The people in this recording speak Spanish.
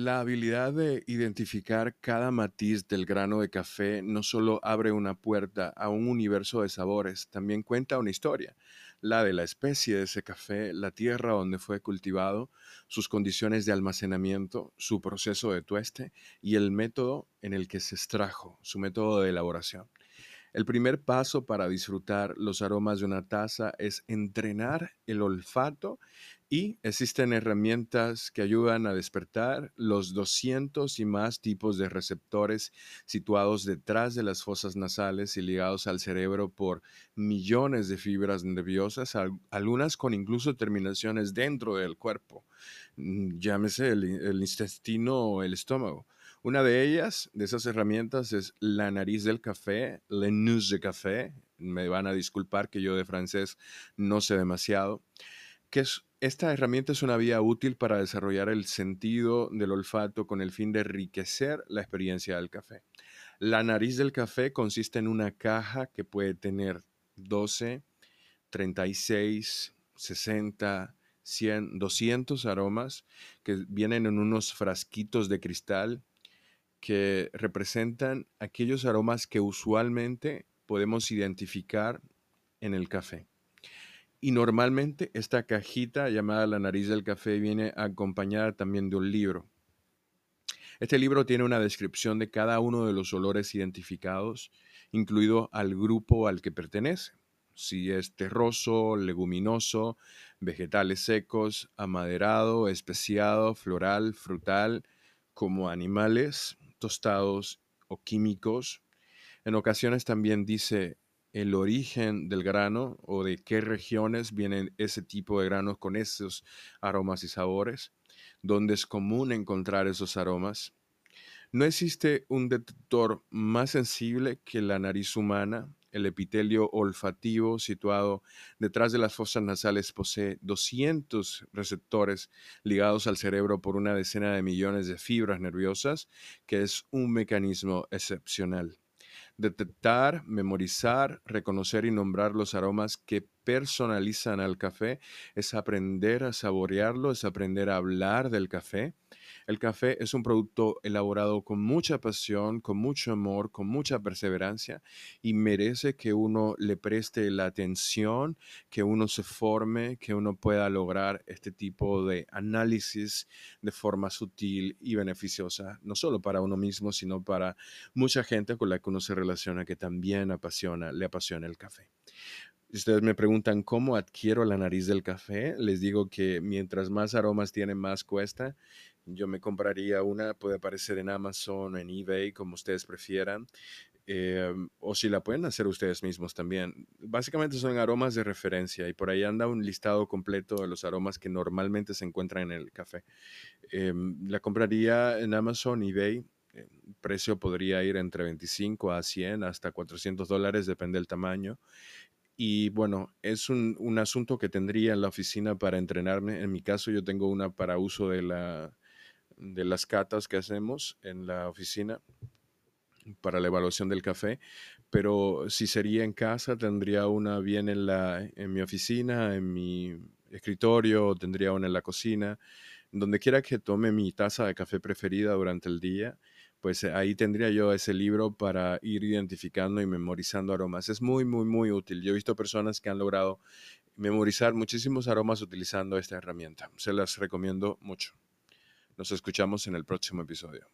La habilidad de identificar cada matiz del grano de café no solo abre una puerta a un universo de sabores, también cuenta una historia, la de la especie de ese café, la tierra donde fue cultivado, sus condiciones de almacenamiento, su proceso de tueste y el método en el que se extrajo, su método de elaboración. El primer paso para disfrutar los aromas de una taza es entrenar el olfato y existen herramientas que ayudan a despertar los 200 y más tipos de receptores situados detrás de las fosas nasales y ligados al cerebro por millones de fibras nerviosas, algunas con incluso terminaciones dentro del cuerpo, mm, llámese el, intestino o el estómago. Una de ellas, de esas herramientas, es la nariz del café, le nus de café. Me van a disculpar que yo de francés no sé demasiado. Que es, esta herramienta es una vía útil para desarrollar el sentido del olfato con el fin de enriquecer la experiencia del café. La nariz del café consiste en una caja que puede tener 12, 36, 60, 100, 200 aromas que vienen en unos frasquitos de cristal que representan aquellos aromas que usualmente podemos identificar en el café. Y normalmente esta cajita llamada la nariz del café viene acompañada también de un libro. Este libro tiene una descripción de cada uno de los olores identificados, incluido al grupo al que pertenece. Si es terroso, leguminoso, vegetales secos, amaderado, especiado, floral, frutal, como animales, tostados o químicos. En ocasiones también dice el origen del grano o de qué regiones vienen ese tipo de granos con esos aromas y sabores, donde es común encontrar esos aromas. No existe un detector más sensible que la nariz humana el epitelio olfativo situado detrás de las fosas nasales posee 200 receptores ligados al cerebro por una decena de millones de fibras nerviosas, que es un mecanismo excepcional. Detectar, memorizar, reconocer y nombrar los aromas que personalizan al café es aprender a saborearlo, es aprender a hablar del café el café es un producto elaborado con mucha pasión, con mucho amor, con mucha perseverancia y merece que uno le preste la atención, que uno se forme, que uno pueda lograr este tipo de análisis de forma sutil y beneficiosa, no solo para uno mismo, sino para mucha gente con la que uno se relaciona que también apasiona, le apasiona el café. Si ustedes me preguntan cómo adquiero la nariz del café, les digo que mientras más aromas tiene, más cuesta. Yo me compraría una, puede aparecer en Amazon, en eBay, como ustedes prefieran. Em, o si la pueden hacer ustedes mismos también. Básicamente son aromas de referencia y por ahí anda un listado completo de los aromas que normalmente se encuentran en el café. Em, la compraría en Amazon, eBay. El precio podría ir entre 25 a 100 hasta 400 dólares, depende del tamaño. Y bueno, es un, un, asunto que tendría en la oficina para entrenarme. En mi caso, yo tengo una para uso de, la, de las catas que hacemos en la oficina para la evaluación del café, pero si sería en casa, tendría una bien en, la, en mi oficina, en mi escritorio, tendría una en la cocina, donde quiera que tome mi taza de café preferida durante el día pues eh, ahí tendría yo ese libro para ir identificando y memorizando aromas. Es muy, muy, muy útil. Yo he visto personas que han logrado memorizar muchísimos aromas utilizando esta herramienta. Se las recomiendo mucho. Nos escuchamos en el próximo episodio.